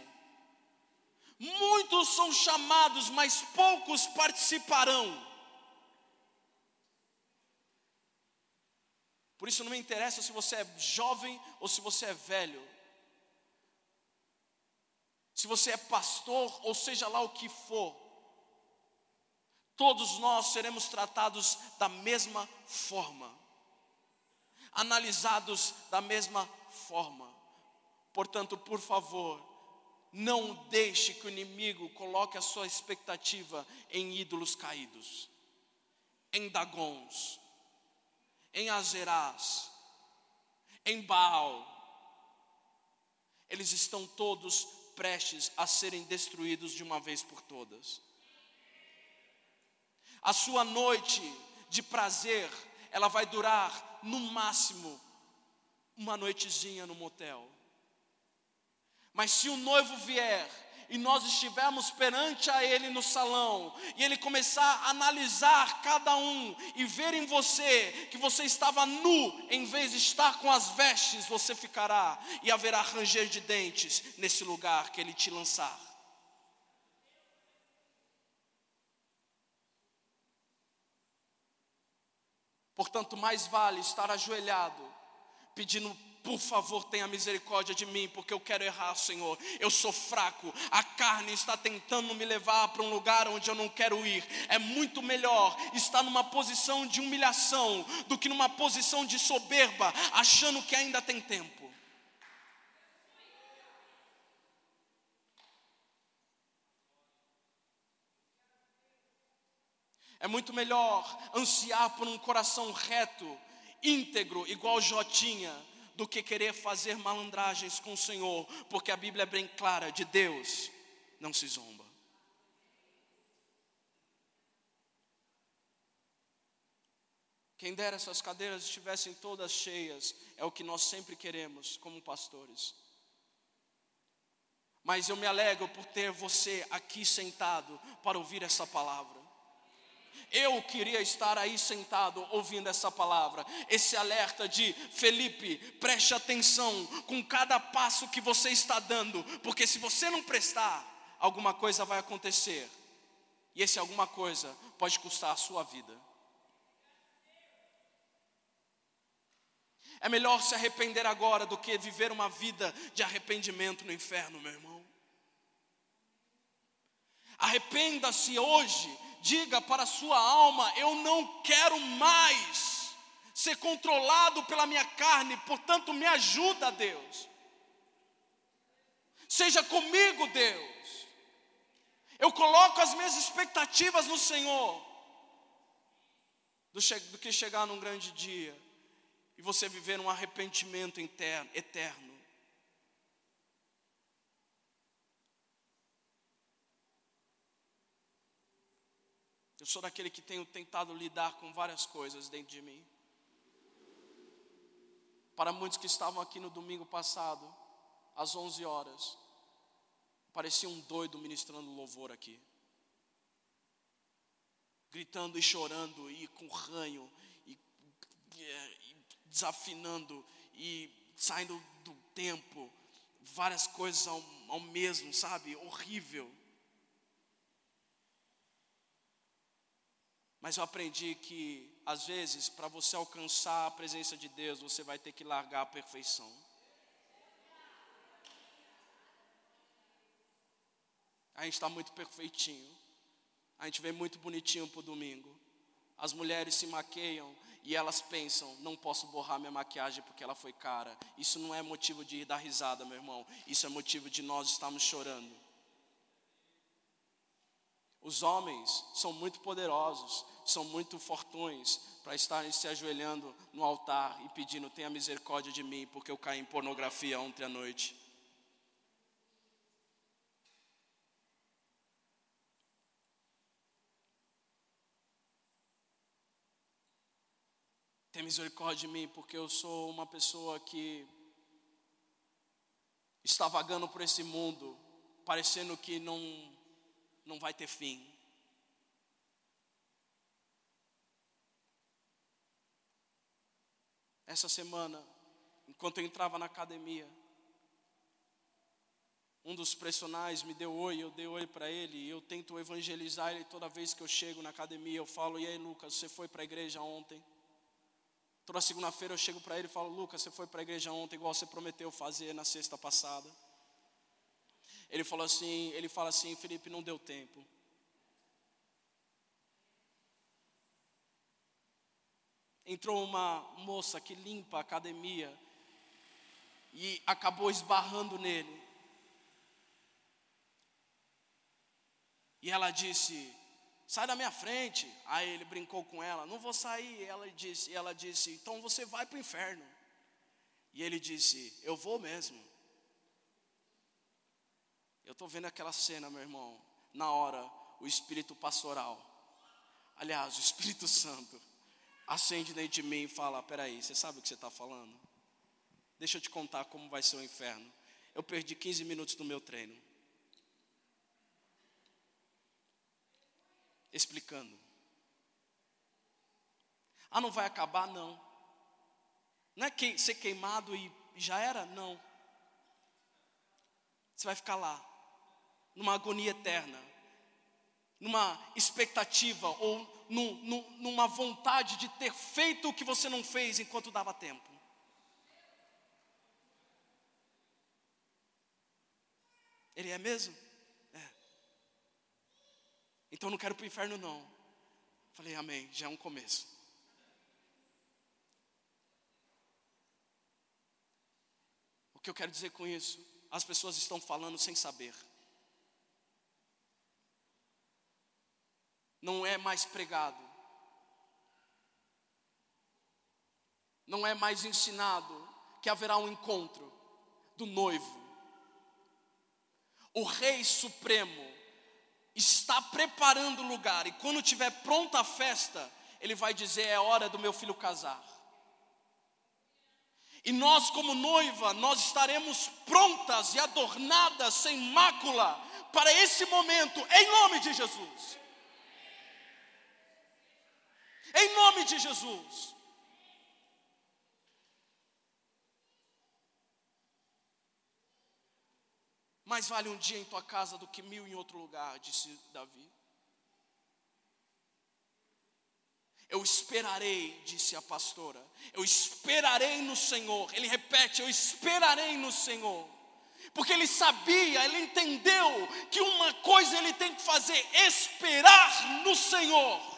[SPEAKER 1] Muitos são chamados, mas poucos participarão. Por isso não me interessa se você é jovem ou se você é velho. Se você é pastor ou seja lá o que for. Todos nós seremos tratados da mesma forma. Analisados da mesma forma. Portanto, por favor, não deixe que o inimigo coloque a sua expectativa em ídolos caídos, em dagons, em Azerás, em Baal, eles estão todos prestes a serem destruídos de uma vez por todas. A sua noite de prazer, ela vai durar no máximo uma noitezinha no motel. Mas se o noivo vier e nós estivermos perante a Ele no salão, e Ele começar a analisar cada um e ver em você que você estava nu, em vez de estar com as vestes, você ficará, e haverá ranger de dentes nesse lugar que Ele te lançar. Portanto, mais vale estar ajoelhado, pedindo por favor, tenha misericórdia de mim, porque eu quero errar, Senhor. Eu sou fraco, a carne está tentando me levar para um lugar onde eu não quero ir. É muito melhor estar numa posição de humilhação do que numa posição de soberba, achando que ainda tem tempo. É muito melhor ansiar por um coração reto íntegro, igual Jó tinha, do que querer fazer malandragens com o Senhor, porque a Bíblia é bem clara: de Deus não se zomba. Quem dera essas cadeiras estivessem todas cheias, é o que nós sempre queremos como pastores. Mas eu me alegro por ter você aqui sentado para ouvir essa palavra. Eu queria estar aí sentado ouvindo essa palavra, esse alerta de Felipe, preste atenção com cada passo que você está dando, porque se você não prestar, alguma coisa vai acontecer, e esse alguma coisa pode custar a sua vida. É melhor se arrepender agora do que viver uma vida de arrependimento no inferno, meu irmão. Arrependa-se hoje diga para a sua alma: Eu não quero mais ser controlado pela minha carne, portanto, me ajuda, Deus. Seja comigo, Deus. Eu coloco as minhas expectativas no Senhor, do, que chegar num grande dia e você viver um arrependimento interno, eterno. Eu sou daquele que tenho tentado lidar com várias coisas dentro de mim. Para muitos que estavam aqui no domingo passado, às 11 horas, parecia um doido ministrando louvor aqui. Gritando e chorando, e com ranho, e, e desafinando, e saindo do tempo, várias coisas ao, ao mesmo, sabe? Horrível. Mas eu aprendi que, às vezes, para você alcançar a presença de Deus, você vai ter que largar a perfeição. A gente está muito perfeitinho. A gente vem muito bonitinho para o domingo. As mulheres se maqueiam e elas pensam: não posso borrar minha maquiagem porque ela foi cara. Isso não é motivo de dar risada, meu irmão. Isso é motivo de nós estarmos chorando. Os homens são muito poderosos, são muito fortões para estarem se ajoelhando no altar e pedindo: tenha misericórdia de mim, porque eu caí em pornografia ontem à noite. Tenha misericórdia de mim, porque eu sou uma pessoa que está vagando por esse mundo, parecendo que não não vai ter fim. Essa semana, enquanto eu entrava na academia, um dos personagens me deu oi, eu dei oi para ele, e eu tento evangelizar ele toda vez que eu chego na academia. Eu falo: E aí, Lucas, você foi para a igreja ontem? Toda segunda-feira eu chego para ele e falo: Lucas, você foi para a igreja ontem, igual você prometeu fazer na sexta passada. Ele falou assim, ele fala assim, Felipe, não deu tempo. Entrou uma moça que limpa a academia e acabou esbarrando nele. E ela disse: "Sai da minha frente". Aí ele brincou com ela: "Não vou sair". Ela disse, ela disse: "Então você vai para o inferno". E ele disse: "Eu vou mesmo". Eu estou vendo aquela cena, meu irmão, na hora, o Espírito pastoral, aliás, o Espírito Santo, acende dentro de mim e fala: Peraí, você sabe o que você está falando? Deixa eu te contar como vai ser o inferno. Eu perdi 15 minutos do meu treino. Explicando. Ah, não vai acabar? Não. Não é ser queimado e já era? Não. Você vai ficar lá numa agonia eterna, numa expectativa ou num, num, numa vontade de ter feito o que você não fez enquanto dava tempo. Ele é mesmo? É. Então não quero para o inferno, não. Falei, amém, já é um começo. O que eu quero dizer com isso? As pessoas estão falando sem saber. Não é mais pregado. não é mais ensinado que haverá um encontro do noivo. O Rei Supremo está preparando o lugar, e quando tiver pronta a festa, ele vai dizer: é hora do meu filho casar. E nós, como noiva, nós estaremos prontas e adornadas, sem mácula, para esse momento, em nome de Jesus. Em nome de Jesus. Mais vale um dia em tua casa do que mil em outro lugar, disse Davi. Eu esperarei, disse a pastora. Eu esperarei no Senhor. Ele repete: Eu esperarei no Senhor. Porque ele sabia, ele entendeu que uma coisa ele tem que fazer: esperar no Senhor.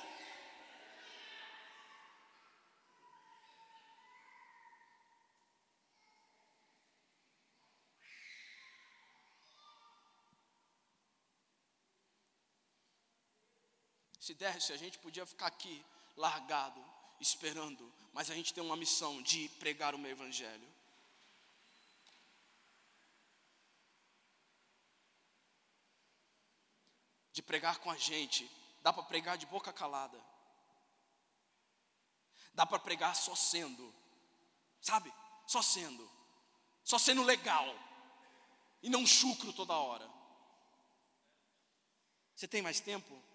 [SPEAKER 1] Se desse, a gente podia ficar aqui largado, esperando, mas a gente tem uma missão de pregar o meu evangelho. De pregar com a gente, dá para pregar de boca calada. Dá para pregar só sendo, sabe? Só sendo, só sendo legal e não chucro toda hora. Você tem mais tempo?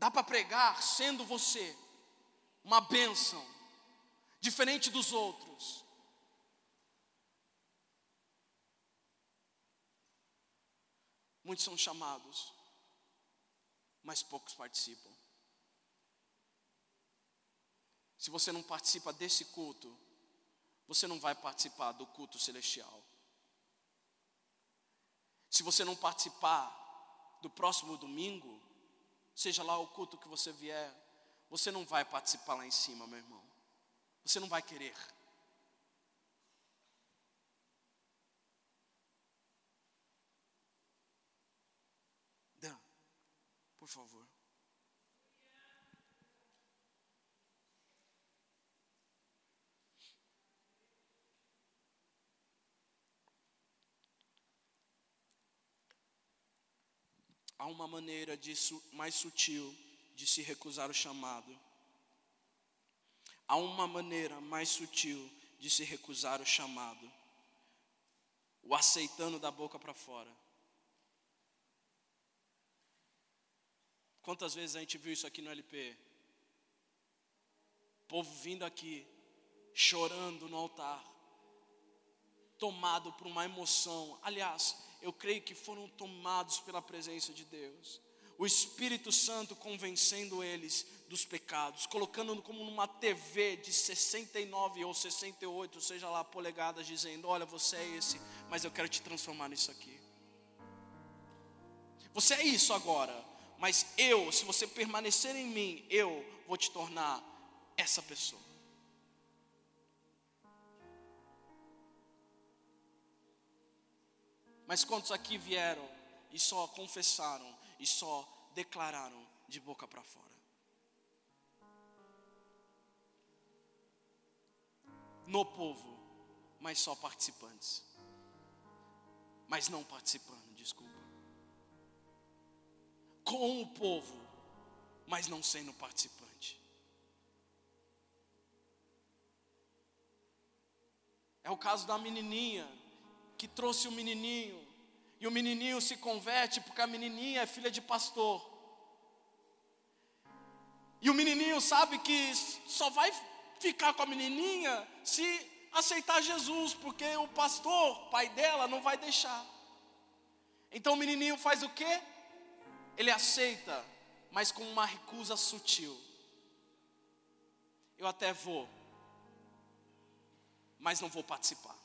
[SPEAKER 1] Dá para pregar sendo você uma bênção, diferente dos outros. Muitos são chamados, mas poucos participam. Se você não participa desse culto, você não vai participar do culto celestial. Se você não participar do próximo domingo, seja lá o culto que você vier, você não vai participar lá em cima, meu irmão. Você não vai querer. Dan, por favor. Há uma maneira mais sutil de se recusar o chamado. Há uma maneira mais sutil de se recusar o chamado. O aceitando da boca para fora. Quantas vezes a gente viu isso aqui no LP? povo vindo aqui, chorando no altar, tomado por uma emoção. Aliás, eu creio que foram tomados pela presença de Deus. O Espírito Santo convencendo eles dos pecados, colocando como numa TV de 69 ou 68, seja lá polegadas, dizendo: Olha, você é esse, mas eu quero te transformar nisso aqui. Você é isso agora, mas eu, se você permanecer em mim, eu vou te tornar essa pessoa. Mas quantos aqui vieram e só confessaram e só declararam de boca para fora? No povo, mas só participantes. Mas não participando, desculpa. Com o povo, mas não sendo participante. É o caso da menininha que trouxe o menininho, e o menininho se converte porque a menininha é filha de pastor. E o menininho sabe que só vai ficar com a menininha se aceitar Jesus, porque o pastor, pai dela, não vai deixar. Então o menininho faz o quê? Ele aceita, mas com uma recusa sutil. Eu até vou, mas não vou participar.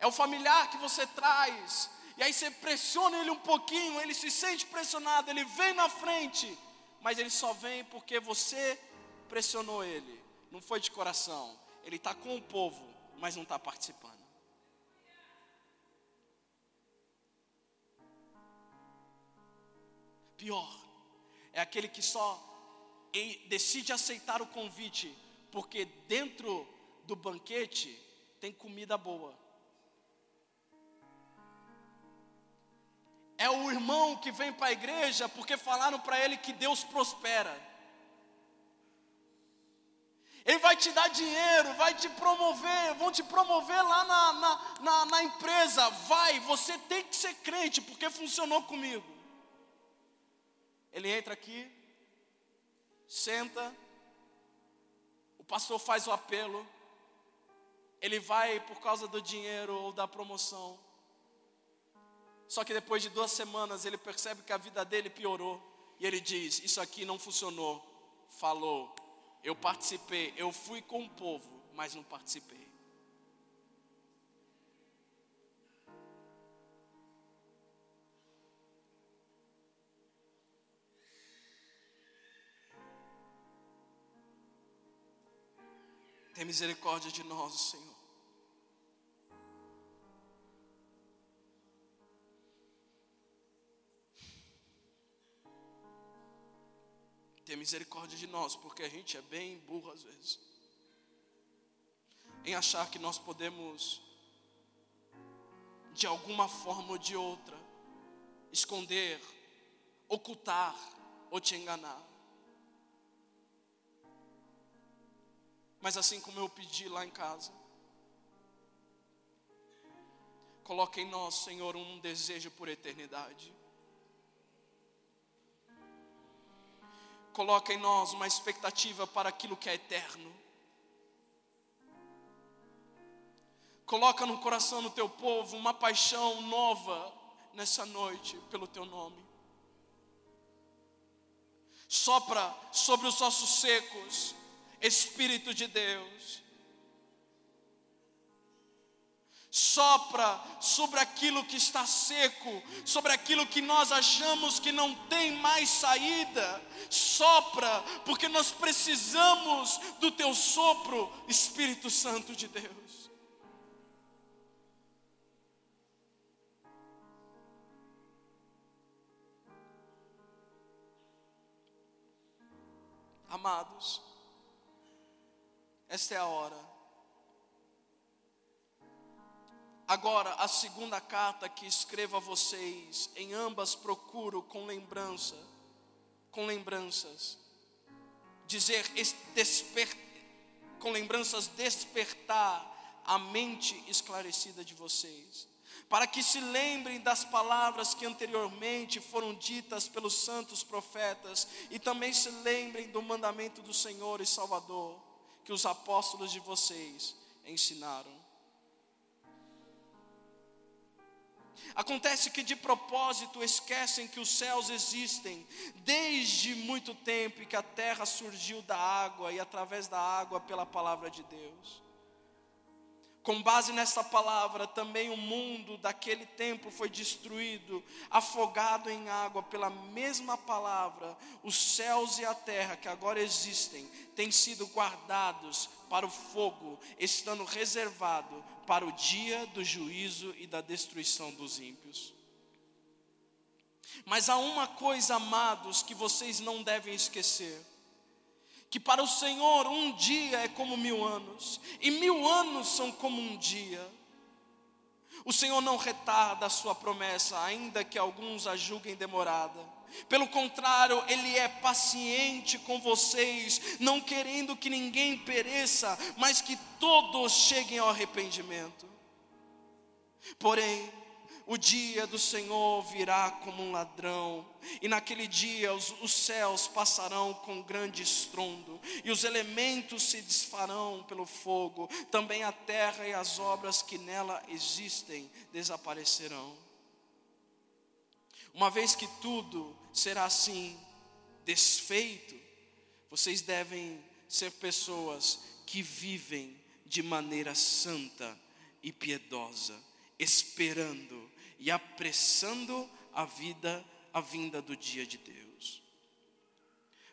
[SPEAKER 1] É o familiar que você traz. E aí você pressiona ele um pouquinho, ele se sente pressionado, ele vem na frente, mas ele só vem porque você pressionou ele. Não foi de coração. Ele está com o povo, mas não está participando. Pior é aquele que só decide aceitar o convite porque dentro do banquete tem comida boa. É o irmão que vem para a igreja porque falaram para ele que Deus prospera. Ele vai te dar dinheiro, vai te promover, vão te promover lá na, na, na, na empresa. Vai, você tem que ser crente, porque funcionou comigo. Ele entra aqui, senta, o pastor faz o apelo, ele vai por causa do dinheiro ou da promoção. Só que depois de duas semanas ele percebe que a vida dele piorou. E ele diz: Isso aqui não funcionou. Falou. Eu participei. Eu fui com o povo, mas não participei. Tem misericórdia de nós, Senhor. Tenha misericórdia de nós, porque a gente é bem burro às vezes. Em achar que nós podemos, de alguma forma ou de outra, esconder, ocultar ou te enganar. Mas assim como eu pedi lá em casa, coloque em nós, Senhor, um desejo por eternidade. Coloca em nós uma expectativa para aquilo que é eterno. Coloca no coração do teu povo uma paixão nova nessa noite pelo teu nome. Sopra sobre os ossos secos, Espírito de Deus sopra sobre aquilo que está seco, sobre aquilo que nós achamos que não tem mais saída. Sopra, porque nós precisamos do teu sopro, Espírito Santo de Deus. Amados, esta é a hora Agora, a segunda carta que escrevo a vocês, em ambas procuro com lembrança, com lembranças, dizer desper, com lembranças despertar a mente esclarecida de vocês, para que se lembrem das palavras que anteriormente foram ditas pelos santos profetas e também se lembrem do mandamento do Senhor e Salvador que os apóstolos de vocês ensinaram. Acontece que de propósito esquecem que os céus existem desde muito tempo e que a terra surgiu da água e através da água pela palavra de Deus. Com base nessa palavra, também o mundo daquele tempo foi destruído, afogado em água pela mesma palavra. Os céus e a terra que agora existem têm sido guardados para o fogo, estando reservado para o dia do juízo e da destruição dos ímpios. Mas há uma coisa, amados, que vocês não devem esquecer que para o Senhor um dia é como mil anos, e mil anos são como um dia. O Senhor não retarda a sua promessa, ainda que alguns a julguem demorada. Pelo contrário, Ele é paciente com vocês, não querendo que ninguém pereça, mas que todos cheguem ao arrependimento. Porém, o dia do Senhor virá como um ladrão, e naquele dia os, os, céus passarão com grande estrondo, e os elementos se desfarão pelo fogo, também a terra e as obras que nela existem desaparecerão. Uma vez que tudo será assim desfeito, vocês devem ser pessoas que vivem de maneira santa e piedosa, esperando e apressando a vida, a vinda do dia de Deus.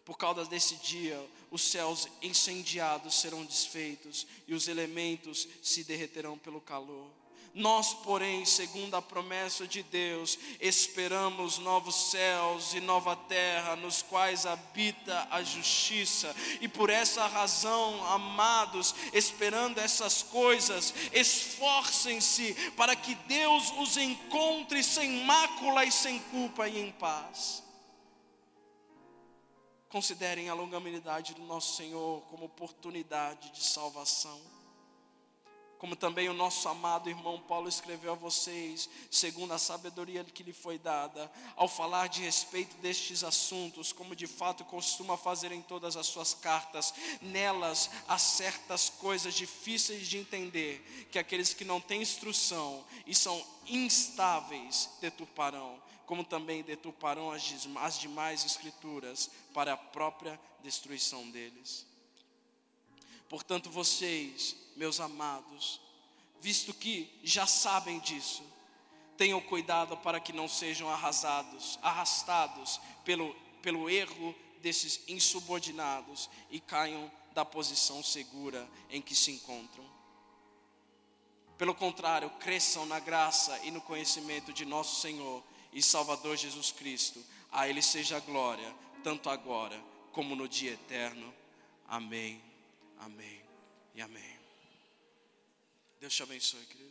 [SPEAKER 1] Por causa desse dia, os céus incendiados serão desfeitos e os elementos se derreterão pelo calor. Nós, porém, segundo a promessa de Deus, esperamos novos céus e nova terra, nos quais habita a justiça. E por essa razão, amados, esperando essas coisas, esforcem-se para que Deus os encontre sem mácula e sem culpa e em paz. Considerem a longanimidade do nosso Senhor como oportunidade de salvação como também o nosso amado irmão Paulo escreveu a vocês, segundo a sabedoria que lhe foi dada, ao falar de respeito destes assuntos, como de fato costuma fazer em todas as suas cartas, nelas há certas coisas difíceis de entender, que aqueles que não têm instrução e são instáveis deturparão, como também deturparão as, as demais escrituras para a própria destruição deles. Portanto, vocês, meus amados, visto que já sabem disso, tenham cuidado para que não sejam arrasados, arrastados pelo, pelo erro desses insubordinados e caiam da posição segura em que se encontram. Pelo contrário, cresçam na graça e no conhecimento de nosso Senhor e Salvador Jesus Cristo. A Ele seja a glória, tanto agora como no dia eterno. Amém. Amém e amém. Deus te abençoe, querido.